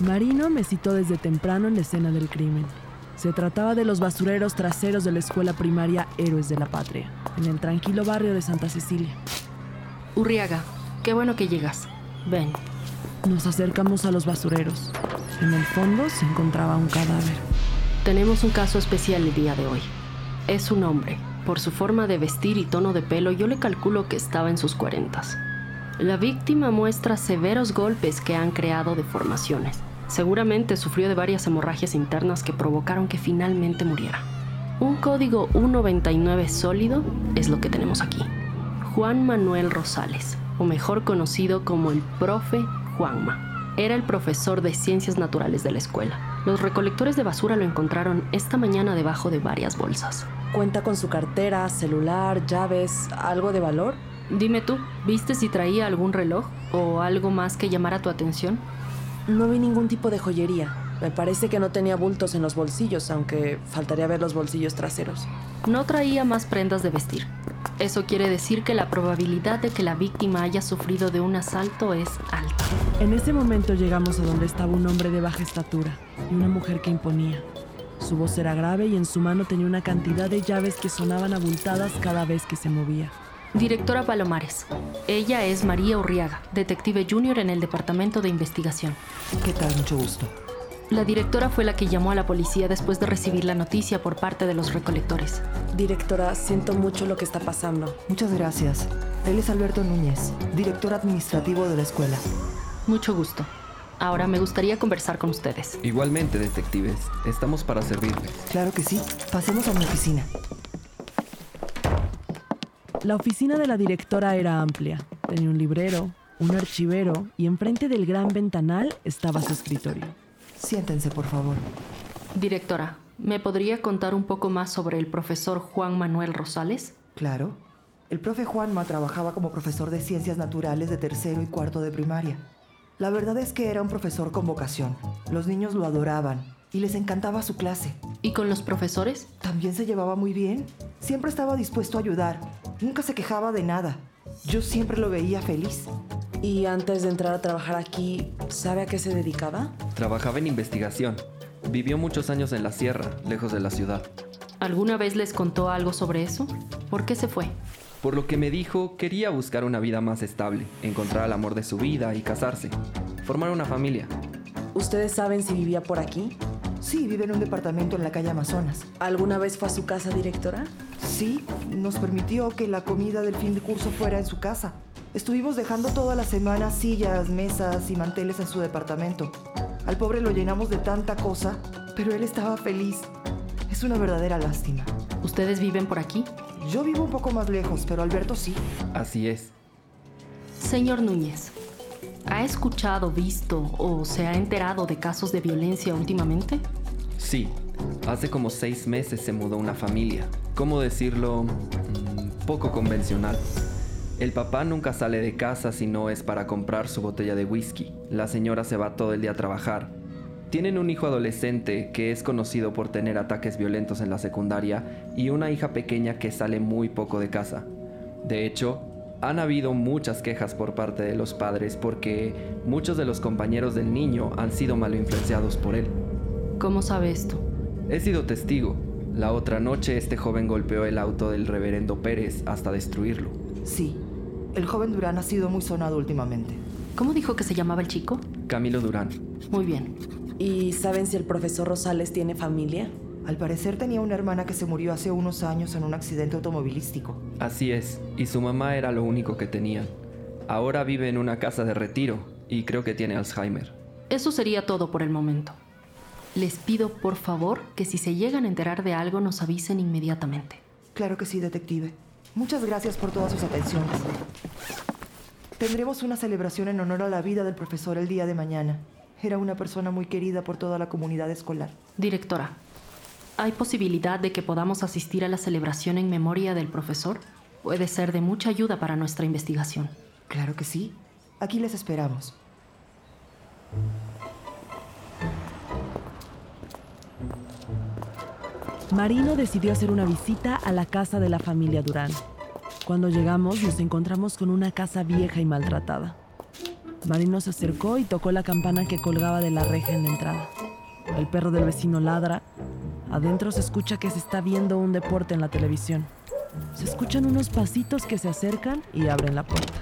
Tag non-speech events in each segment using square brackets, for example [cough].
Marino me citó desde temprano en la escena del crimen. Se trataba de los basureros traseros de la escuela primaria Héroes de la Patria, en el tranquilo barrio de Santa Cecilia. Urriaga, qué bueno que llegas. Ven. Nos acercamos a los basureros. En el fondo se encontraba un cadáver. Tenemos un caso especial el día de hoy. Es un hombre. Por su forma de vestir y tono de pelo, yo le calculo que estaba en sus cuarentas. La víctima muestra severos golpes que han creado deformaciones. Seguramente sufrió de varias hemorragias internas que provocaron que finalmente muriera. Un código 199 sólido es lo que tenemos aquí. Juan Manuel Rosales, o mejor conocido como el profe Juanma. Era el profesor de ciencias naturales de la escuela. Los recolectores de basura lo encontraron esta mañana debajo de varias bolsas. ¿Cuenta con su cartera, celular, llaves, algo de valor? Dime tú, ¿viste si traía algún reloj o algo más que llamara tu atención? No vi ningún tipo de joyería. Me parece que no tenía bultos en los bolsillos, aunque faltaría ver los bolsillos traseros. No traía más prendas de vestir. Eso quiere decir que la probabilidad de que la víctima haya sufrido de un asalto es alta. En ese momento llegamos a donde estaba un hombre de baja estatura y una mujer que imponía. Su voz era grave y en su mano tenía una cantidad de llaves que sonaban abultadas cada vez que se movía. Directora Palomares. Ella es María Urriaga, detective junior en el Departamento de Investigación. ¿Qué tal? Mucho gusto. La directora fue la que llamó a la policía después de recibir la noticia por parte de los recolectores. Directora, siento mucho lo que está pasando. Muchas gracias. Él es Alberto Núñez, director administrativo de la escuela. Mucho gusto. Ahora me gustaría conversar con ustedes. Igualmente, detectives. Estamos para servirles. Claro que sí. Pasemos a mi oficina. La oficina de la directora era amplia. Tenía un librero, un archivero y enfrente del gran ventanal estaba su escritorio. Siéntense, por favor. Directora, ¿me podría contar un poco más sobre el profesor Juan Manuel Rosales? Claro. El profe Juanma trabajaba como profesor de ciencias naturales de tercero y cuarto de primaria. La verdad es que era un profesor con vocación. Los niños lo adoraban y les encantaba su clase. ¿Y con los profesores? También se llevaba muy bien. Siempre estaba dispuesto a ayudar. Nunca se quejaba de nada. Yo siempre lo veía feliz. Y antes de entrar a trabajar aquí, ¿sabe a qué se dedicaba? Trabajaba en investigación. Vivió muchos años en la sierra, lejos de la ciudad. ¿Alguna vez les contó algo sobre eso? ¿Por qué se fue? Por lo que me dijo, quería buscar una vida más estable, encontrar el amor de su vida y casarse, formar una familia. ¿Ustedes saben si vivía por aquí? Sí, vive en un departamento en la calle Amazonas. ¿Alguna vez fue a su casa, directora? Sí, nos permitió que la comida del fin de curso fuera en su casa. Estuvimos dejando toda la semana sillas, mesas y manteles en su departamento. Al pobre lo llenamos de tanta cosa, pero él estaba feliz. Es una verdadera lástima. ¿Ustedes viven por aquí? Yo vivo un poco más lejos, pero Alberto sí. Así es. Señor Núñez, ¿ha escuchado, visto o se ha enterado de casos de violencia últimamente? Sí, hace como seis meses se mudó una familia. ¿Cómo decirlo? Mm, poco convencional. El papá nunca sale de casa si no es para comprar su botella de whisky. La señora se va todo el día a trabajar. Tienen un hijo adolescente que es conocido por tener ataques violentos en la secundaria y una hija pequeña que sale muy poco de casa. De hecho, han habido muchas quejas por parte de los padres porque muchos de los compañeros del niño han sido mal influenciados por él. ¿Cómo sabe esto? He sido testigo. La otra noche este joven golpeó el auto del reverendo Pérez hasta destruirlo. Sí, el joven Durán ha sido muy sonado últimamente. ¿Cómo dijo que se llamaba el chico? Camilo Durán. Muy bien. ¿Y saben si el profesor Rosales tiene familia? Al parecer tenía una hermana que se murió hace unos años en un accidente automovilístico. Así es, y su mamá era lo único que tenían. Ahora vive en una casa de retiro y creo que tiene Alzheimer. Eso sería todo por el momento. Les pido por favor que si se llegan a enterar de algo nos avisen inmediatamente. Claro que sí, detective. Muchas gracias por todas sus atenciones. Tendremos una celebración en honor a la vida del profesor el día de mañana. Era una persona muy querida por toda la comunidad escolar. Directora, ¿hay posibilidad de que podamos asistir a la celebración en memoria del profesor? Puede ser de mucha ayuda para nuestra investigación. Claro que sí. Aquí les esperamos. Marino decidió hacer una visita a la casa de la familia Durán. Cuando llegamos nos encontramos con una casa vieja y maltratada. Marino se acercó y tocó la campana que colgaba de la reja en la entrada. El perro del vecino ladra. Adentro se escucha que se está viendo un deporte en la televisión. Se escuchan unos pasitos que se acercan y abren la puerta.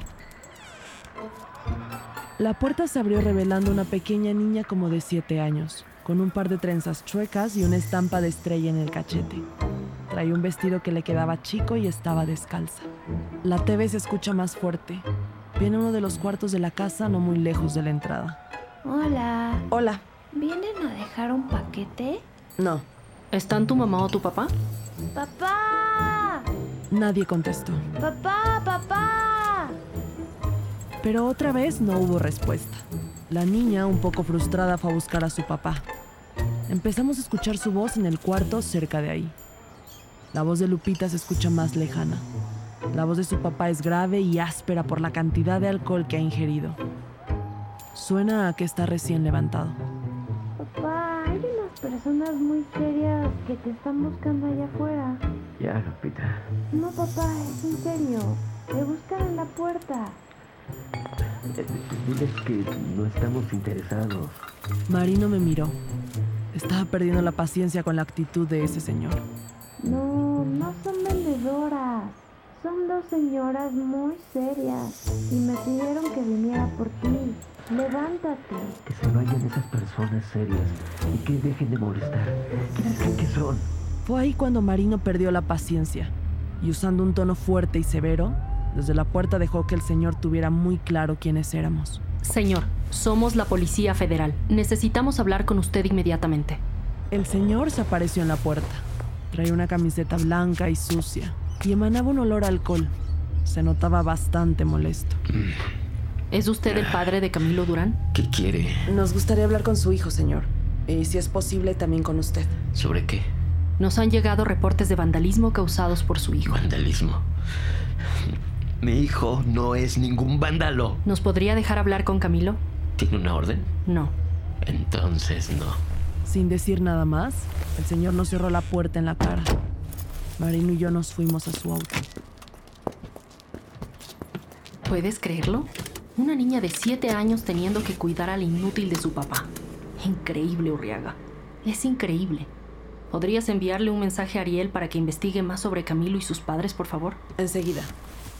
La puerta se abrió revelando una pequeña niña como de 7 años, con un par de trenzas chuecas y una estampa de estrella en el cachete. Traía un vestido que le quedaba chico y estaba descalza. La TV se escucha más fuerte. Viene uno de los cuartos de la casa no muy lejos de la entrada. Hola. Hola. ¿Vienen a dejar un paquete? No. ¿Están tu mamá o tu papá? ¡Papá! Nadie contestó. ¡Papá, papá! Pero otra vez no hubo respuesta. La niña, un poco frustrada, fue a buscar a su papá. Empezamos a escuchar su voz en el cuarto cerca de ahí. La voz de Lupita se escucha más lejana. La voz de su papá es grave y áspera por la cantidad de alcohol que ha ingerido. Suena a que está recién levantado. Papá, hay unas personas muy serias que te están buscando allá afuera. Ya, Lupita. No, papá, es en serio. Te buscan en la puerta. Diles que no estamos interesados. Marino me miró. Estaba perdiendo la paciencia con la actitud de ese señor. No, no son vendedoras. Son dos señoras muy serias y me pidieron que viniera por ti. Levántate. Que se vayan esas personas serias y que dejen de molestar. ¿Quiénes que son? Fue ahí cuando Marino perdió la paciencia y usando un tono fuerte y severo, desde la puerta dejó que el señor tuviera muy claro quiénes éramos. Señor, somos la Policía Federal. Necesitamos hablar con usted inmediatamente. El señor se apareció en la puerta. Traía una camiseta blanca y sucia y emanaba un olor a alcohol. Se notaba bastante molesto. ¿Es usted el padre de Camilo Durán? ¿Qué quiere? Nos gustaría hablar con su hijo, señor. Y si es posible, también con usted. ¿Sobre qué? Nos han llegado reportes de vandalismo causados por su hijo. Vandalismo. Mi hijo no es ningún vándalo. ¿Nos podría dejar hablar con Camilo? ¿Tiene una orden? No. Entonces no. Sin decir nada más, el señor nos cerró la puerta en la cara. Marino y yo nos fuimos a su auto. ¿Puedes creerlo? Una niña de 7 años teniendo que cuidar al inútil de su papá. Increíble, Urriaga. Es increíble. ¿Podrías enviarle un mensaje a Ariel para que investigue más sobre Camilo y sus padres, por favor? Enseguida.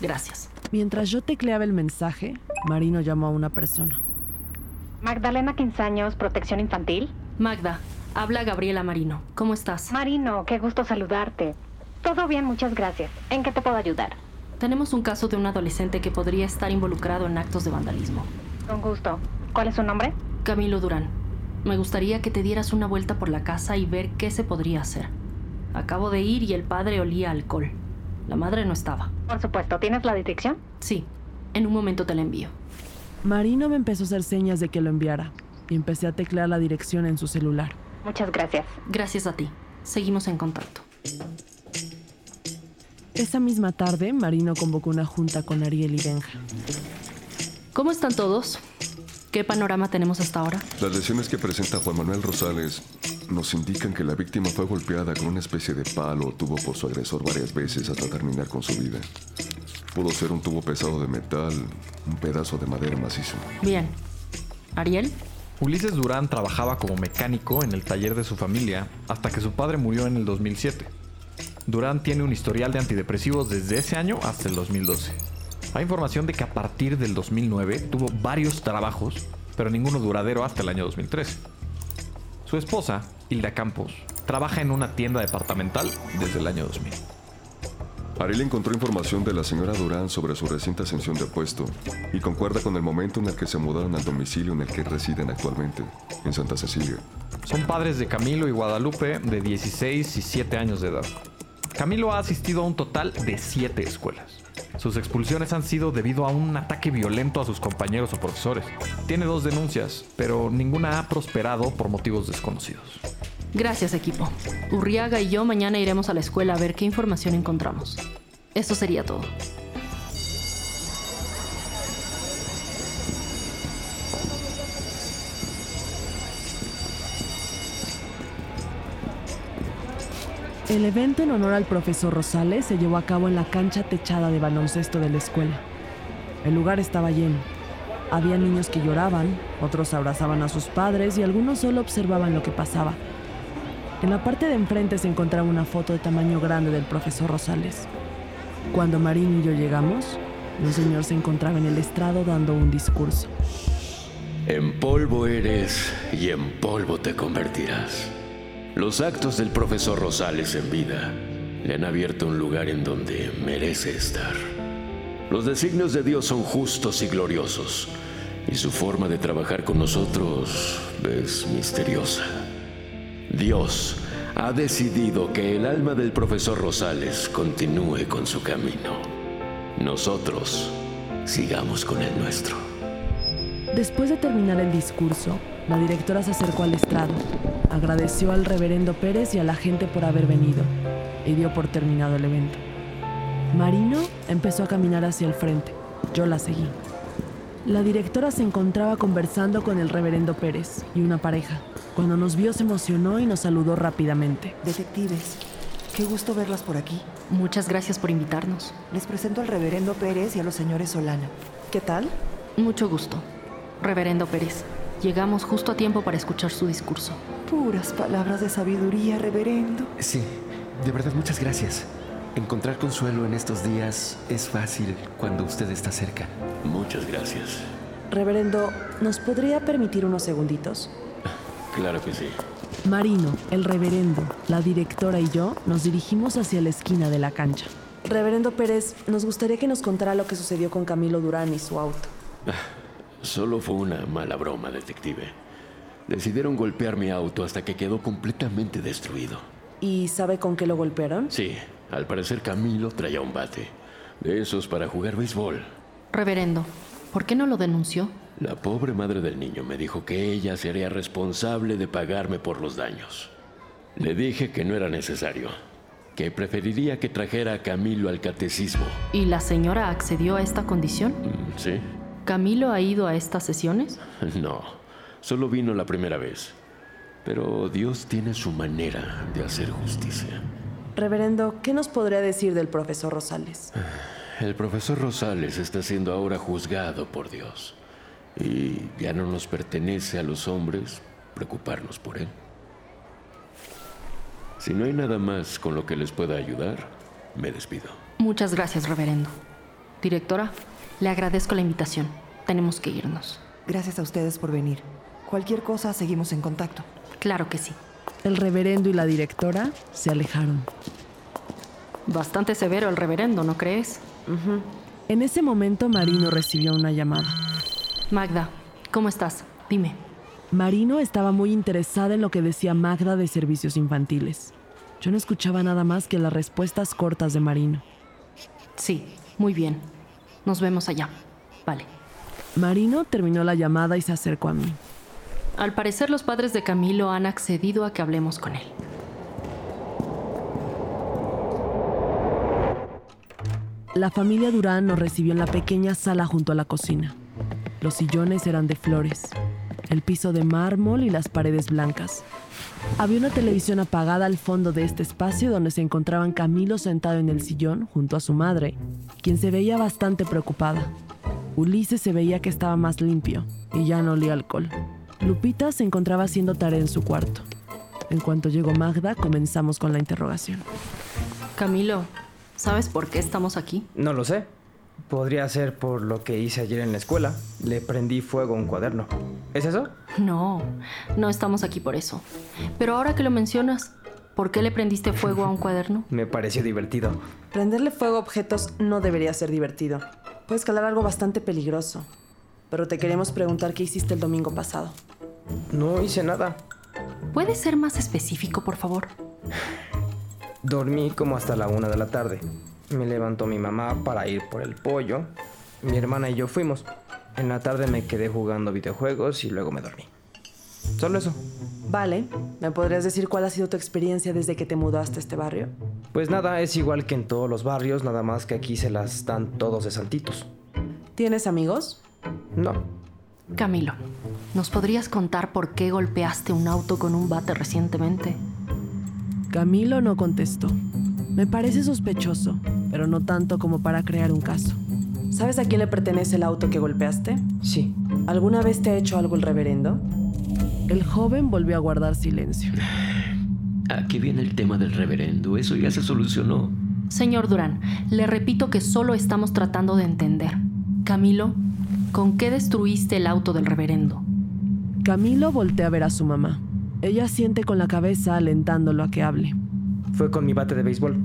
Gracias. Mientras yo tecleaba el mensaje, Marino llamó a una persona. Magdalena Quinzaños, Protección Infantil. Magda, habla Gabriela Marino. ¿Cómo estás? Marino, qué gusto saludarte. Todo bien, muchas gracias. ¿En qué te puedo ayudar? Tenemos un caso de un adolescente que podría estar involucrado en actos de vandalismo. Con gusto. ¿Cuál es su nombre? Camilo Durán. Me gustaría que te dieras una vuelta por la casa y ver qué se podría hacer. Acabo de ir y el padre olía alcohol. La madre no estaba. Por supuesto, ¿tienes la dirección? Sí, en un momento te la envío. Marino me empezó a hacer señas de que lo enviara y empecé a teclear la dirección en su celular. Muchas gracias. Gracias a ti. Seguimos en contacto. Esa misma tarde, Marino convocó una junta con Ariel y Benja. ¿Cómo están todos? ¿Qué panorama tenemos hasta ahora? Las lesiones que presenta Juan Manuel Rosales nos indican que la víctima fue golpeada con una especie de palo o tubo por su agresor varias veces hasta terminar con su vida. Pudo ser un tubo pesado de metal, un pedazo de madera macizo. Bien. ¿Ariel? Ulises Durán trabajaba como mecánico en el taller de su familia hasta que su padre murió en el 2007. Durán tiene un historial de antidepresivos desde ese año hasta el 2012. Hay información de que a partir del 2009 tuvo varios trabajos, pero ninguno duradero hasta el año 2013. Su esposa, Hilda Campos, trabaja en una tienda departamental desde el año 2000. Ariel encontró información de la señora Durán sobre su reciente ascensión de puesto y concuerda con el momento en el que se mudaron al domicilio en el que residen actualmente, en Santa Cecilia. Son padres de Camilo y Guadalupe de 16 y 7 años de edad. Camilo ha asistido a un total de 7 escuelas. Sus expulsiones han sido debido a un ataque violento a sus compañeros o profesores. Tiene dos denuncias, pero ninguna ha prosperado por motivos desconocidos. Gracias, equipo. Urriaga y yo mañana iremos a la escuela a ver qué información encontramos. Eso sería todo. El evento en honor al profesor Rosales se llevó a cabo en la cancha techada de baloncesto de la escuela. El lugar estaba lleno. Había niños que lloraban, otros abrazaban a sus padres y algunos solo observaban lo que pasaba. En la parte de enfrente se encontraba una foto de tamaño grande del profesor Rosales. Cuando Marín y yo llegamos, el señor se encontraba en el estrado dando un discurso. En polvo eres y en polvo te convertirás. Los actos del profesor Rosales en vida le han abierto un lugar en donde merece estar. Los designios de Dios son justos y gloriosos, y su forma de trabajar con nosotros es misteriosa. Dios ha decidido que el alma del profesor Rosales continúe con su camino. Nosotros sigamos con el nuestro. Después de terminar el discurso, la directora se acercó al estrado, agradeció al reverendo Pérez y a la gente por haber venido y dio por terminado el evento. Marino empezó a caminar hacia el frente. Yo la seguí. La directora se encontraba conversando con el reverendo Pérez y una pareja. Cuando nos vio se emocionó y nos saludó rápidamente. Detectives, qué gusto verlas por aquí. Muchas gracias por invitarnos. Les presento al reverendo Pérez y a los señores Solana. ¿Qué tal? Mucho gusto. Reverendo Pérez, llegamos justo a tiempo para escuchar su discurso. Puras palabras de sabiduría, reverendo. Sí, de verdad muchas gracias. Encontrar consuelo en estos días es fácil cuando usted está cerca. Muchas gracias. Reverendo, ¿nos podría permitir unos segunditos? Claro que sí. Marino, el reverendo, la directora y yo nos dirigimos hacia la esquina de la cancha. Reverendo Pérez, nos gustaría que nos contara lo que sucedió con Camilo Durán y su auto. Solo fue una mala broma, detective. Decidieron golpear mi auto hasta que quedó completamente destruido. ¿Y sabe con qué lo golpearon? Sí, al parecer Camilo traía un bate. De esos para jugar béisbol. Reverendo, ¿por qué no lo denunció? La pobre madre del niño me dijo que ella sería responsable de pagarme por los daños. Le dije que no era necesario, que preferiría que trajera a Camilo al catecismo. ¿Y la señora accedió a esta condición? Mm, Sí. ¿Camilo ha ido a estas sesiones? [laughs] No, solo vino la primera vez. Pero Dios tiene su manera de hacer justicia. Reverendo, ¿qué nos podría decir del profesor Rosales? [sighs] El profesor Rosales está siendo ahora juzgado por Dios. Y ya no nos pertenece a los hombres preocuparnos por él. Si no hay nada más con lo que les pueda ayudar, me despido. Muchas gracias, reverendo. Directora, le agradezco la invitación. Tenemos que irnos. Gracias a ustedes por venir. Cualquier cosa, seguimos en contacto. Claro que sí. El reverendo y la directora se alejaron. Bastante severo el reverendo, ¿no crees? En ese momento Marino recibió una llamada. Magda, ¿cómo estás? Dime. Marino estaba muy interesada en lo que decía Magda de servicios infantiles. Yo no escuchaba nada más que las respuestas cortas de Marino. Sí, muy bien. Nos vemos allá. Vale. Marino terminó la llamada y se acercó a mí. Al parecer los padres de Camilo han accedido a que hablemos con él. La familia Durán nos recibió en la pequeña sala junto a la cocina. Los sillones eran de flores, el piso de mármol y las paredes blancas. Había una televisión apagada al fondo de este espacio donde se encontraban Camilo sentado en el sillón junto a su madre, quien se veía bastante preocupada. Ulises se veía que estaba más limpio y ya no olía alcohol. Lupita se encontraba haciendo tarea en su cuarto. En cuanto llegó Magda, comenzamos con la interrogación. Camilo, ¿sabes por qué estamos aquí? No lo sé. Podría ser por lo que hice ayer en la escuela. Le prendí fuego a un cuaderno. ¿Es eso? No, no estamos aquí por eso. Pero ahora que lo mencionas, ¿por qué le prendiste fuego a un cuaderno? [laughs] Me pareció divertido. Prenderle fuego a objetos no debería ser divertido. Puede escalar algo bastante peligroso. Pero te queremos preguntar qué hiciste el domingo pasado. No hice nada. ¿Puedes ser más específico, por favor? Dormí como hasta la una de la tarde. Me levantó mi mamá para ir por el pollo. Mi hermana y yo fuimos. En la tarde me quedé jugando videojuegos y luego me dormí. Solo eso. Vale, ¿me podrías decir cuál ha sido tu experiencia desde que te mudaste a este barrio? Pues nada, es igual que en todos los barrios, nada más que aquí se las dan todos de saltitos. ¿Tienes amigos? No. Camilo, ¿nos podrías contar por qué golpeaste un auto con un bate recientemente? Camilo no contestó. Me parece sospechoso, pero no tanto como para crear un caso. ¿Sabes a quién le pertenece el auto que golpeaste? Sí. ¿Alguna vez te ha hecho algo el reverendo? El joven volvió a guardar silencio. Aquí viene el tema del reverendo. Eso ya se solucionó. Señor Durán, le repito que solo estamos tratando de entender. Camilo, ¿con qué destruiste el auto del reverendo? Camilo voltea a ver a su mamá. Ella siente con la cabeza alentándolo a que hable. Fue con mi bate de béisbol.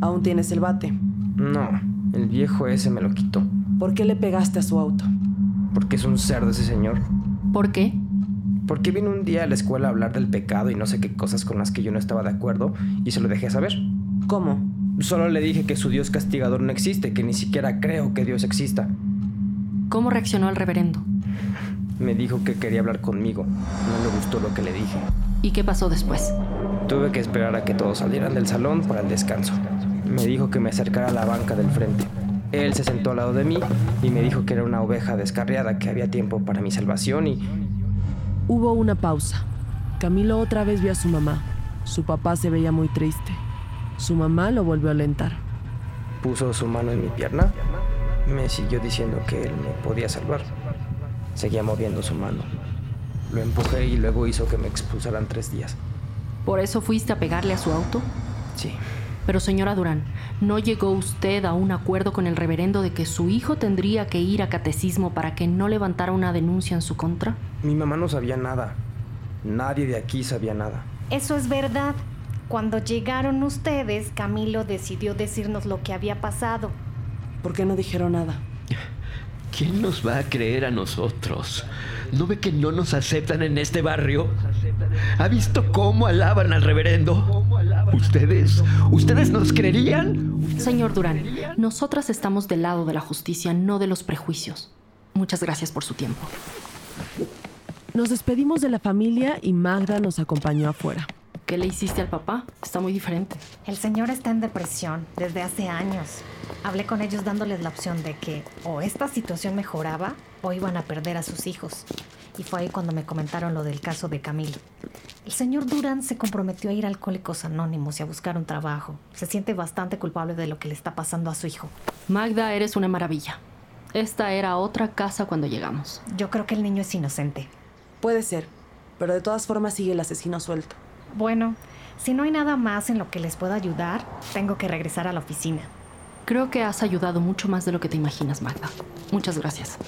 ¿Aún tienes el bate? No, el viejo ese me lo quitó. ¿Por qué le pegaste a su auto? Porque es un cerdo ese señor. ¿Por qué? Porque vino un día a la escuela a hablar del pecado y no sé qué cosas con las que yo no estaba de acuerdo y se lo dejé saber. ¿Cómo? Solo le dije que su Dios castigador no existe, que ni siquiera creo que Dios exista. ¿Cómo reaccionó el reverendo? Me dijo que quería hablar conmigo. No le gustó lo que le dije. ¿Y qué pasó después? Tuve que esperar a que todos salieran del salón para el descanso. Me dijo que me acercara a la banca del frente. Él se sentó al lado de mí y me dijo que era una oveja descarriada, que había tiempo para mi salvación y... Hubo una pausa. Camilo otra vez vio a su mamá. Su papá se veía muy triste. Su mamá lo volvió a alentar. Puso su mano en mi pierna. Me siguió diciendo que él me podía salvar. Seguía moviendo su mano. Lo empujé y luego hizo que me expulsaran tres días. ¿Por eso fuiste a pegarle a su auto? Sí. Pero señora Durán, ¿no llegó usted a un acuerdo con el reverendo de que su hijo tendría que ir a catecismo para que no levantara una denuncia en su contra? Mi mamá no sabía nada. Nadie de aquí sabía nada. Eso es verdad. Cuando llegaron ustedes, Camilo decidió decirnos lo que había pasado. ¿Por qué no dijeron nada? [laughs] ¿Quién nos va a creer a nosotros? ¿No ve que no nos aceptan en este barrio? ¿Ha visto cómo alaban al reverendo? ¿Ustedes? ¿Ustedes nos creerían? Señor Durán, nosotras estamos del lado de la justicia, no de los prejuicios. Muchas gracias por su tiempo. Nos despedimos de la familia y Magda nos acompañó afuera. ¿Qué le hiciste al papá? Está muy diferente. El señor está en depresión desde hace años. Hablé con ellos dándoles la opción de que o esta situación mejoraba o iban a perder a sus hijos. Y fue ahí cuando me comentaron lo del caso de Camilo. El señor Durán se comprometió a ir a Alcohólicos Anónimos y a buscar un trabajo. Se siente bastante culpable de lo que le está pasando a su hijo. Magda, eres una maravilla. Esta era otra casa cuando llegamos. Yo creo que el niño es inocente. Puede ser, pero de todas formas sigue el asesino suelto. Bueno, si no hay nada más en lo que les pueda ayudar, tengo que regresar a la oficina. Creo que has ayudado mucho más de lo que te imaginas, Magda. Muchas gracias.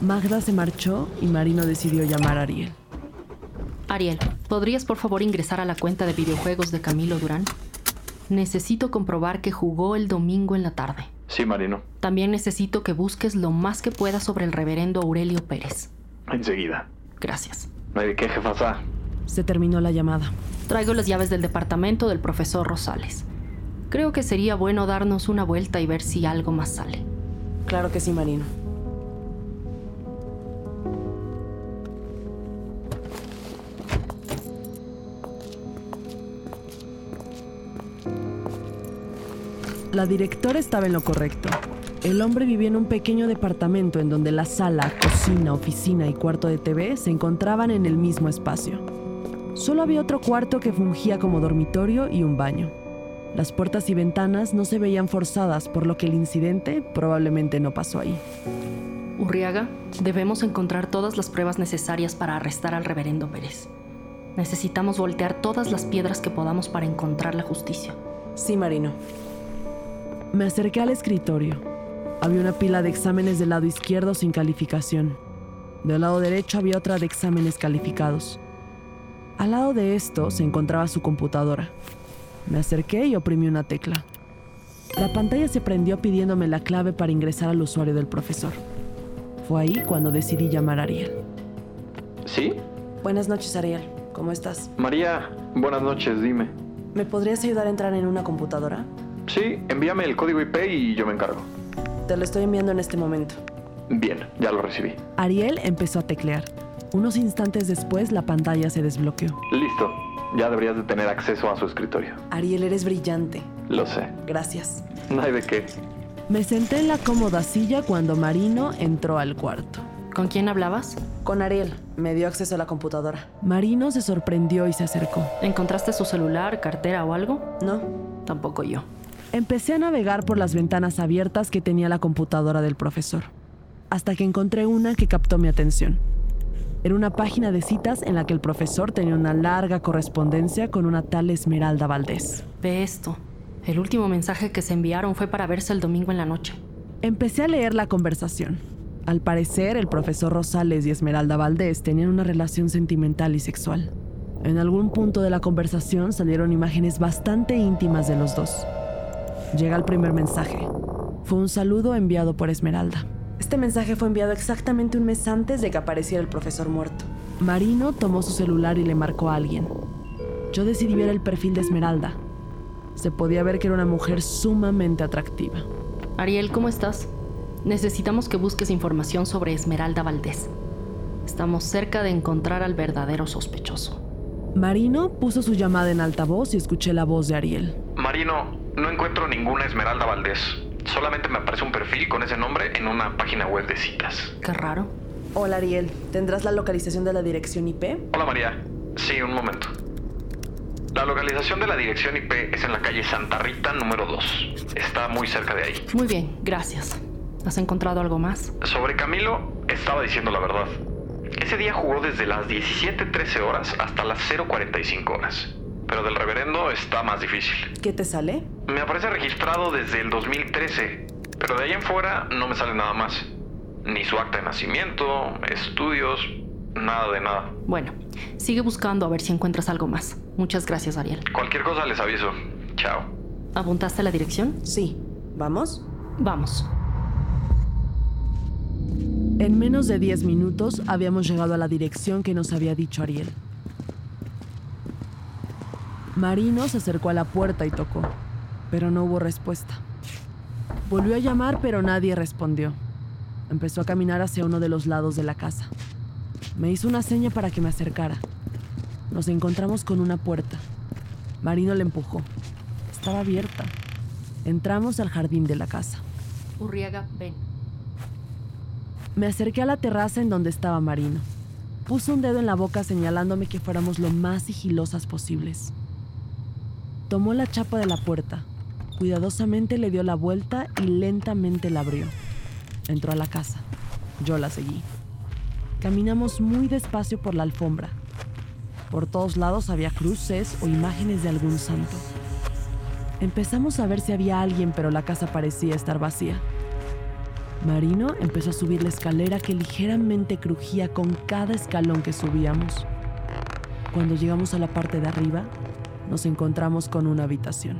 Magda se marchó y Marino decidió llamar a Ariel. Ariel, ¿podrías por favor ingresar a la cuenta de videojuegos de Camilo Durán? Necesito comprobar que jugó el domingo en la tarde. Sí, Marino. También necesito que busques lo más que puedas sobre el reverendo Aurelio Pérez. Enseguida. Gracias. De qué, jefasa. Se terminó la llamada. Traigo las llaves del departamento del profesor Rosales. Creo que sería bueno darnos una vuelta y ver si algo más sale. Claro que sí, Marino. La directora estaba en lo correcto. El hombre vivía en un pequeño departamento en donde la sala, cocina, oficina y cuarto de TV se encontraban en el mismo espacio. Solo había otro cuarto que fungía como dormitorio y un baño. Las puertas y ventanas no se veían forzadas, por lo que el incidente probablemente no pasó ahí. Urriaga, debemos encontrar todas las pruebas necesarias para arrestar al reverendo Pérez. Necesitamos voltear todas las piedras que podamos para encontrar la justicia. Sí, Marino. Me acerqué al escritorio. Había una pila de exámenes del lado izquierdo sin calificación. Del lado derecho había otra de exámenes calificados. Al lado de esto se encontraba su computadora. Me acerqué y oprimí una tecla. La pantalla se prendió pidiéndome la clave para ingresar al usuario del profesor. Fue ahí cuando decidí llamar a Ariel. ¿Sí? Buenas noches, Ariel. ¿Cómo estás? María, buenas noches, dime. ¿Me podrías ayudar a entrar en una computadora? Sí, envíame el código IP y yo me encargo. Te lo estoy enviando en este momento. Bien, ya lo recibí. Ariel empezó a teclear. Unos instantes después la pantalla se desbloqueó. Listo. Ya deberías de tener acceso a su escritorio. Ariel, eres brillante. Lo sé. Gracias. No hay de qué. Me senté en la cómoda silla cuando Marino entró al cuarto. ¿Con quién hablabas? Con Ariel. Me dio acceso a la computadora. Marino se sorprendió y se acercó. ¿Encontraste su celular, cartera o algo? No. Tampoco yo. Empecé a navegar por las ventanas abiertas que tenía la computadora del profesor, hasta que encontré una que captó mi atención. Era una página de citas en la que el profesor tenía una larga correspondencia con una tal Esmeralda Valdés. Ve esto. El último mensaje que se enviaron fue para verse el domingo en la noche. Empecé a leer la conversación. Al parecer, el profesor Rosales y Esmeralda Valdés tenían una relación sentimental y sexual. En algún punto de la conversación salieron imágenes bastante íntimas de los dos. Llega el primer mensaje. Fue un saludo enviado por Esmeralda. Este mensaje fue enviado exactamente un mes antes de que apareciera el profesor muerto. Marino tomó su celular y le marcó a alguien. Yo decidí ver el perfil de Esmeralda. Se podía ver que era una mujer sumamente atractiva. Ariel, ¿cómo estás? Necesitamos que busques información sobre Esmeralda Valdés. Estamos cerca de encontrar al verdadero sospechoso. Marino puso su llamada en altavoz y escuché la voz de Ariel. Marino, no encuentro ninguna Esmeralda Valdés. Solamente me aparece un perfil con ese nombre en una página web de citas. Qué raro. Hola Ariel, ¿tendrás la localización de la dirección IP? Hola María. Sí, un momento. La localización de la dirección IP es en la calle Santa Rita número 2. Está muy cerca de ahí. Muy bien, gracias. ¿Has encontrado algo más? Sobre Camilo, estaba diciendo la verdad. Ese día jugó desde las 17.13 horas hasta las 0.45 horas. Pero del reverendo está más difícil. ¿Qué te sale? Me aparece registrado desde el 2013, pero de ahí en fuera no me sale nada más. Ni su acta de nacimiento, estudios, nada de nada. Bueno, sigue buscando a ver si encuentras algo más. Muchas gracias, Ariel. Cualquier cosa les aviso. Chao. ¿Apuntaste la dirección? Sí. ¿Vamos? Vamos. En menos de 10 minutos habíamos llegado a la dirección que nos había dicho Ariel. Marino se acercó a la puerta y tocó, pero no hubo respuesta. Volvió a llamar, pero nadie respondió. Empezó a caminar hacia uno de los lados de la casa. Me hizo una seña para que me acercara. Nos encontramos con una puerta. Marino la empujó. Estaba abierta. Entramos al jardín de la casa. Urriaga, ven. Me acerqué a la terraza en donde estaba Marino. Puso un dedo en la boca señalándome que fuéramos lo más sigilosas posibles. Tomó la chapa de la puerta, cuidadosamente le dio la vuelta y lentamente la abrió. Entró a la casa. Yo la seguí. Caminamos muy despacio por la alfombra. Por todos lados había cruces o imágenes de algún santo. Empezamos a ver si había alguien, pero la casa parecía estar vacía. Marino empezó a subir la escalera que ligeramente crujía con cada escalón que subíamos. Cuando llegamos a la parte de arriba, nos encontramos con una habitación.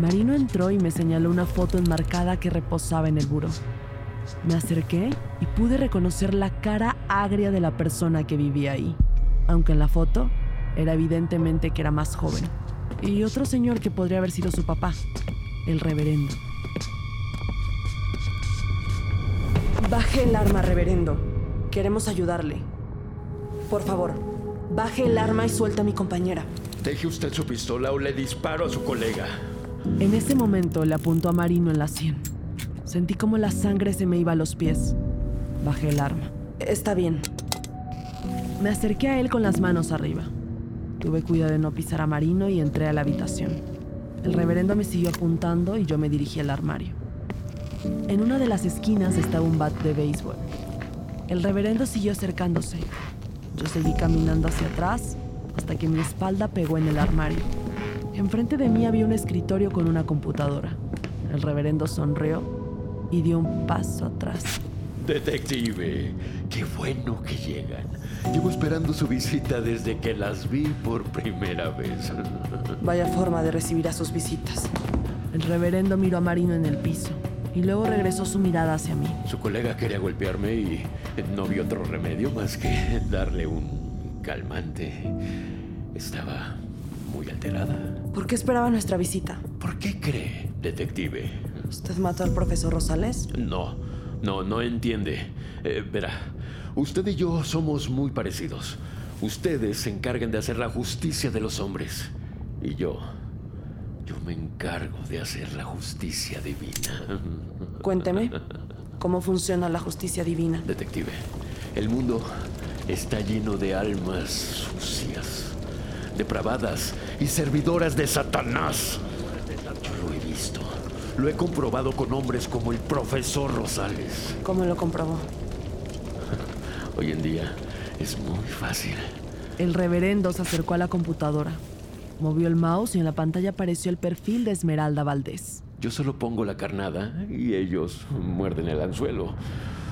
Marino entró y me señaló una foto enmarcada que reposaba en el buró. Me acerqué y pude reconocer la cara agria de la persona que vivía ahí, aunque en la foto era evidentemente que era más joven. Y otro señor que podría haber sido su papá, el reverendo. Baje el arma, reverendo. Queremos ayudarle. Por favor, baje el arma y suelta a mi compañera. Deje usted su pistola o le disparo a su colega. En ese momento le apuntó a Marino en la sien. Sentí como la sangre se me iba a los pies. Bajé el arma. Está bien. Me acerqué a él con las manos arriba. Tuve cuidado de no pisar a Marino y entré a la habitación. El reverendo me siguió apuntando y yo me dirigí al armario. En una de las esquinas estaba un bat de béisbol. El reverendo siguió acercándose. Yo seguí caminando hacia atrás hasta que mi espalda pegó en el armario. Enfrente de mí había un escritorio con una computadora. El reverendo sonrió y dio un paso atrás. Detective, qué bueno que llegan. Llevo esperando su visita desde que las vi por primera vez. Vaya forma de recibir a sus visitas. El reverendo miró a Marino en el piso y luego regresó su mirada hacia mí. Su colega quería golpearme y no vi otro remedio más que darle un calmante. Estaba muy alterada. ¿Por qué esperaba nuestra visita? ¿Por qué cree, detective? ¿Usted mató al profesor Rosales? No, no, no entiende. Eh, verá, usted y yo somos muy parecidos. Ustedes se encargan de hacer la justicia de los hombres. Y yo, yo me encargo de hacer la justicia divina. Cuénteme, ¿cómo funciona la justicia divina? Detective, el mundo está lleno de almas sucias, depravadas y servidoras de Satanás. Yo lo he visto. Lo he comprobado con hombres como el profesor Rosales. ¿Cómo lo comprobó? Hoy en día es muy fácil. El reverendo se acercó a la computadora, movió el mouse y en la pantalla apareció el perfil de Esmeralda Valdés. Yo solo pongo la carnada y ellos muerden el anzuelo.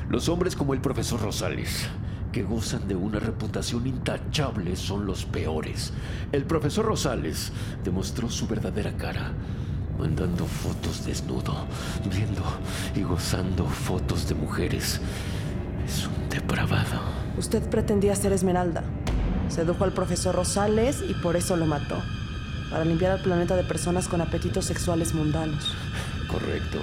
Los hombres como el profesor Rosales, que gozan de una reputación intachable, son los peores. El profesor Rosales demostró su verdadera cara, mandando fotos desnudo, viendo y gozando fotos de mujeres. Es un depravado. Usted pretendía ser Esmeralda. Sedujo al profesor Rosales y por eso lo mató. Para limpiar al planeta de personas con apetitos sexuales mundanos. Correcto.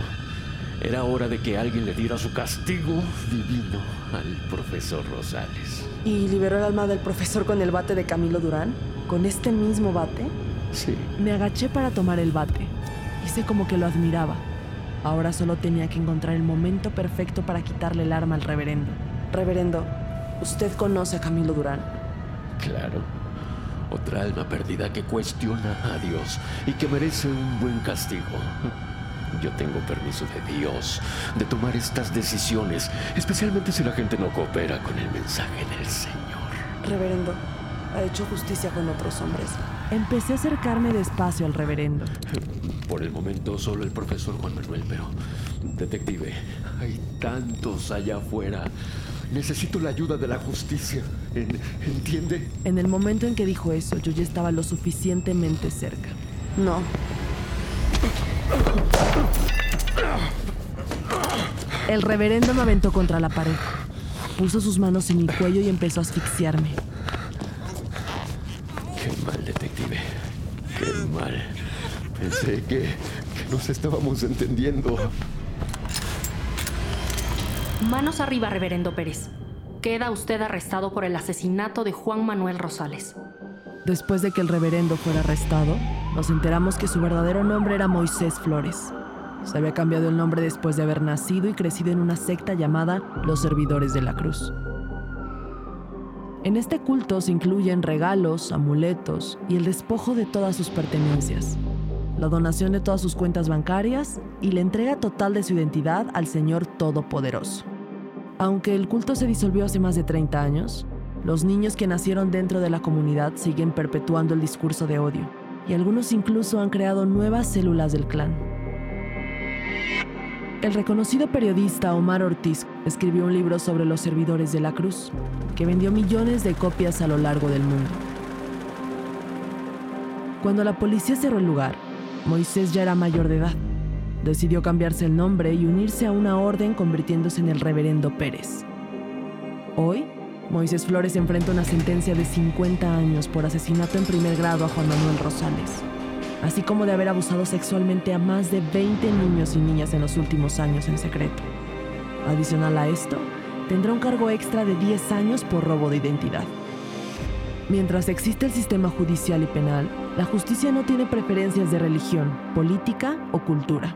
Era hora de que alguien le diera su castigo divino al profesor Rosales. ¿Y liberó el alma del profesor con el bate de Camilo Durán? ¿Con este mismo bate? Sí. Me agaché para tomar el bate. Hice como que lo admiraba. Ahora solo tenía que encontrar el momento perfecto para quitarle el arma al reverendo. Reverendo, ¿usted conoce a Camilo Durán? Claro. Otra alma perdida que cuestiona a Dios y que merece un buen castigo. Yo tengo permiso de Dios de tomar estas decisiones, especialmente si la gente no coopera con el mensaje del Señor. Reverendo, ha hecho justicia con otros hombres. Empecé a acercarme despacio al reverendo. Por el momento solo el profesor Juan Manuel, pero... Detective, hay tantos allá afuera. Necesito la ayuda de la justicia. En- ¿Entiende? En el momento en que dijo eso, yo ya estaba lo suficientemente cerca. No. El reverendo me aventó contra la pared. Puso sus manos en mi cuello y empezó a asfixiarme. Qué mal, detective. Qué mal. Pensé que, que nos estábamos entendiendo. Manos arriba, reverendo Pérez. Queda usted arrestado por el asesinato de Juan Manuel Rosales. Después de que el reverendo fuera arrestado, nos enteramos que su verdadero nombre era Moisés Flores. Se había cambiado el nombre después de haber nacido y crecido en una secta llamada Los Servidores de la Cruz. En este culto se incluyen regalos, amuletos y el despojo de todas sus pertenencias, la donación de todas sus cuentas bancarias y la entrega total de su identidad al Señor Todopoderoso. Aunque el culto se disolvió hace más de 30 años, los niños que nacieron dentro de la comunidad siguen perpetuando el discurso de odio, y algunos incluso han creado nuevas células del clan. El reconocido periodista Omar Ortiz escribió un libro sobre los servidores de la cruz, que vendió millones de copias a lo largo del mundo. Cuando la policía cerró el lugar, Moisés ya era mayor de edad. Decidió cambiarse el nombre y unirse a una orden convirtiéndose en el reverendo Pérez. Hoy, Moisés Flores enfrenta una sentencia de 50 años por asesinato en primer grado a Juan Manuel Rosales, así como de haber abusado sexualmente a más de 20 niños y niñas en los últimos años en secreto. Adicional a esto, tendrá un cargo extra de 10 años por robo de identidad. Mientras existe el sistema judicial y penal, la justicia no tiene preferencias de religión, política o cultura.